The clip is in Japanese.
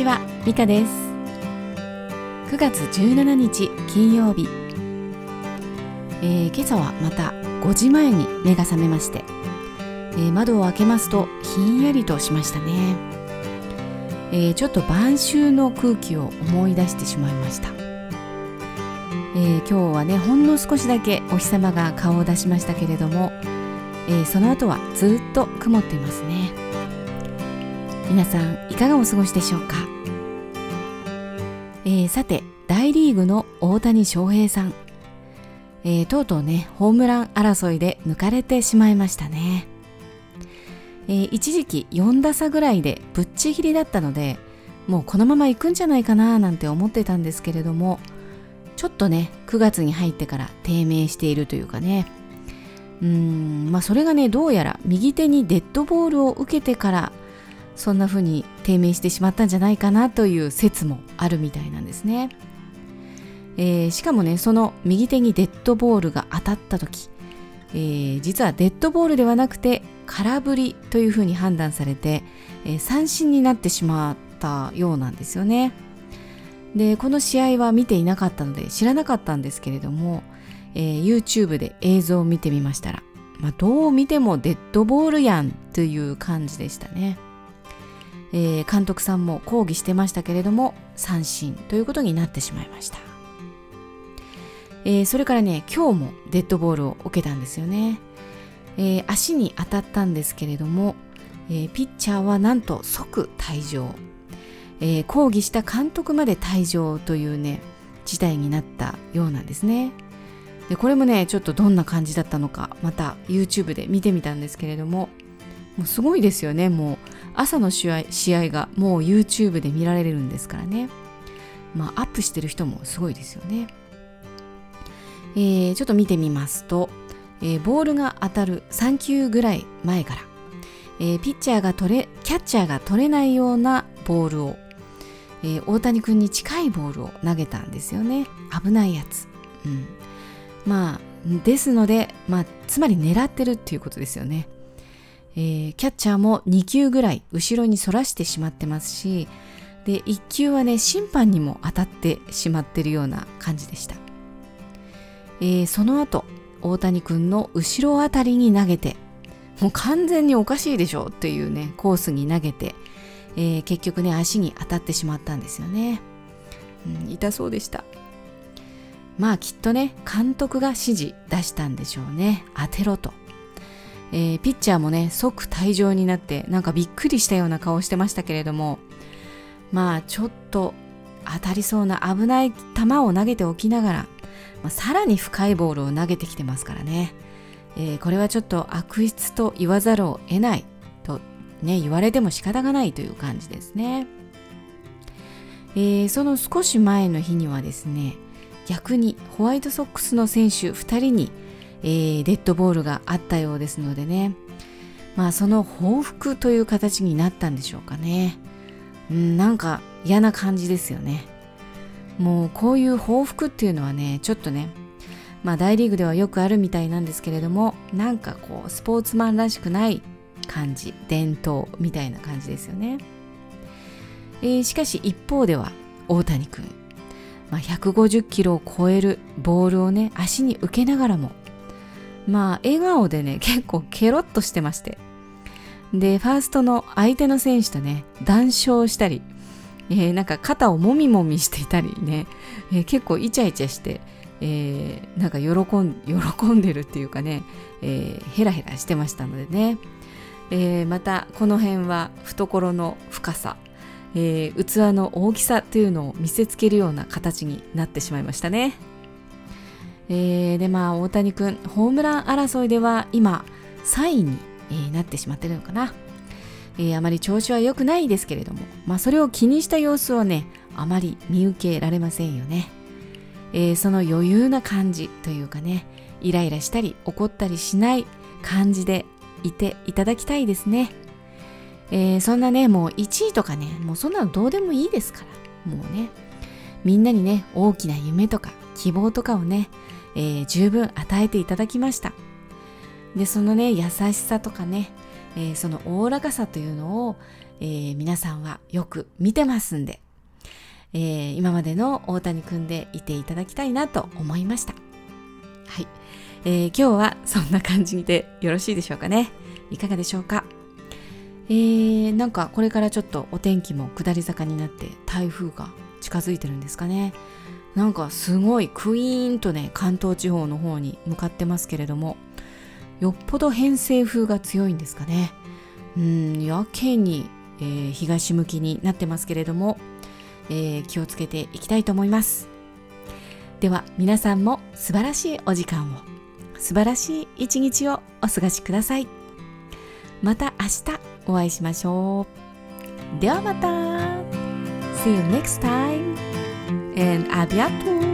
ちは、ミカです。9月17日金曜日、えー、今朝はまた5時前に目が覚めまして、えー、窓を開けますとひんやりとしましたね、えー、ちょっと晩秋の空気を思い出してしまいました、え今日はねほんの少しだけお日様が顔を出しましたけれども、えその後はずっと曇っていますね。皆さんいかがお過ごしでしょうか、えー、さて大リーグの大谷翔平さん、えー、とうとうねホームラン争いで抜かれてしまいましたね、えー、一時期4打差ぐらいでぶっちぎりだったのでもうこのまま行くんじゃないかななんて思ってたんですけれどもちょっとね9月に入ってから低迷しているというかね。うんまあそれがねどうやら右手にデッドボールを受けてからそんな風に低迷してしまったんじゃないかなという説もあるみたいなんですね、えー、しかもねその右手にデッドボールが当たった時、えー、実はデッドボールではなくて空振りという風に判断されて、えー、三振になってしまったようなんですよねでこの試合は見ていなかったので知らなかったんですけれども、え、YouTube で映像を見てみましたら、まあ、どう見てもデッドボールやんという感じでしたね。えー、監督さんも抗議してましたけれども三振ということになってしまいました、えー、それからね今日もデッドボールを受けたんですよね、えー、足に当たったんですけれども、えピッチャーはなんと即退場、え抗議した監督まで退場というね事態になったようなんですね。でこれもねちょっとどんな感じだったのかまた YouTube で見てみたんですけれどももうすごいですよねもう朝の試合試合がもう YouTube で見られるんですからね。まあアップしてる人もすごいですよね、えー、ちょっと見てみますと、えー、ボールが当たる3球ぐらい前から、えー、ピッチャーが取れキャッチャーが取れないようなボールを、え大谷君に近いボールを投げたんですよね。危ないやつ、うん、まあですので、まあ、つまり狙ってるっていうことですよね。えー、キャッチャーも2球ぐらい後ろに反らしてしまってますしで1球はね審判にも当たってしまってるような感じでした、えー、その後大谷君の後ろあたりに投げてもう完全におかしいでしょっていうねコースに投げて、えー、結局ね足に当たってしまったんですよね、うん、痛そうでした。まあきっとね監督が指示出したんでしょうね。当てろと。えー、ピッチャーもね即退場になってなんかびっくりしたような顔してましたけれどもまあちょっと当たりそうな危ない球を投げておきながら、まあ、さらに深いボールを投げてきてますからね、えー、これはちょっと悪質と言わざるを得ないとね言われても仕方がないという感じですね、えー、その少し前の日にはですね逆にホワイトソックスの選手2人にえー、デッドボールがあったようですのでね。まあその報復という形になったんでしょうかね。うんなんか嫌な感じですよね。もうこういう報復っていうのはねちょっとねまあ大リーグではよくあるみたいなんですけれどもなんかこうスポーツマンらしくない感じ伝統みたいな感じですよね、えー、しかし一方では大谷君、まあ、150キロを超えるボールをね足に受けながらもまあ笑顔でね結構ケロッとしてましてでファーストの相手の選手とね談笑したり、えー、なんか肩をもみもみしていたりね、えー、結構イチャイチャして、えー、なんか喜ん喜んでるっていうかね、えー、ヘラヘラしてましたのでね、えー、またこの辺は懐の深さ、えー、器の大きさというのを見せつけるような形になってしまいましたね。えー、でまあ大谷君ホームラン争いでは今3位に、えー、なってしまってるのかな、えー、あまり調子は良くないですけれども、まあ、それを気にした様子はねあまり見受けられませんよね、え、その余裕な感じというかねイライラしたり怒ったりしない感じでいていただきたいですね、え、そんなねもう1位とかねもうそんなのどうでもいいですからもうねみんなにね大きな夢とか希望とかをねえー、十分与えていただきました。でそのね優しさとかね、えー、そのおおらかさというのを、えー、皆さんはよく見てますんで、えー、今までの大谷くんでいていただきたいなと思いました。はい、えー、今日はそんな感じでよろしいでしょうかね。いかがでしょうか。えー、なんかこれからちょっとお天気も下り坂になって台風が近づいてるんですかね。なんかすごいクイーンとね関東地方の方に向かってますけれどもよっぽど偏西風が強いんですかね。うんやけに、えー、東向きになってますけれども、えー、気をつけていきたいと思います。では皆さんも素晴らしいお時間を素晴らしい一日をお過ごしください。また明日お会いしましょう。ではまた。See you next time. And a bientôt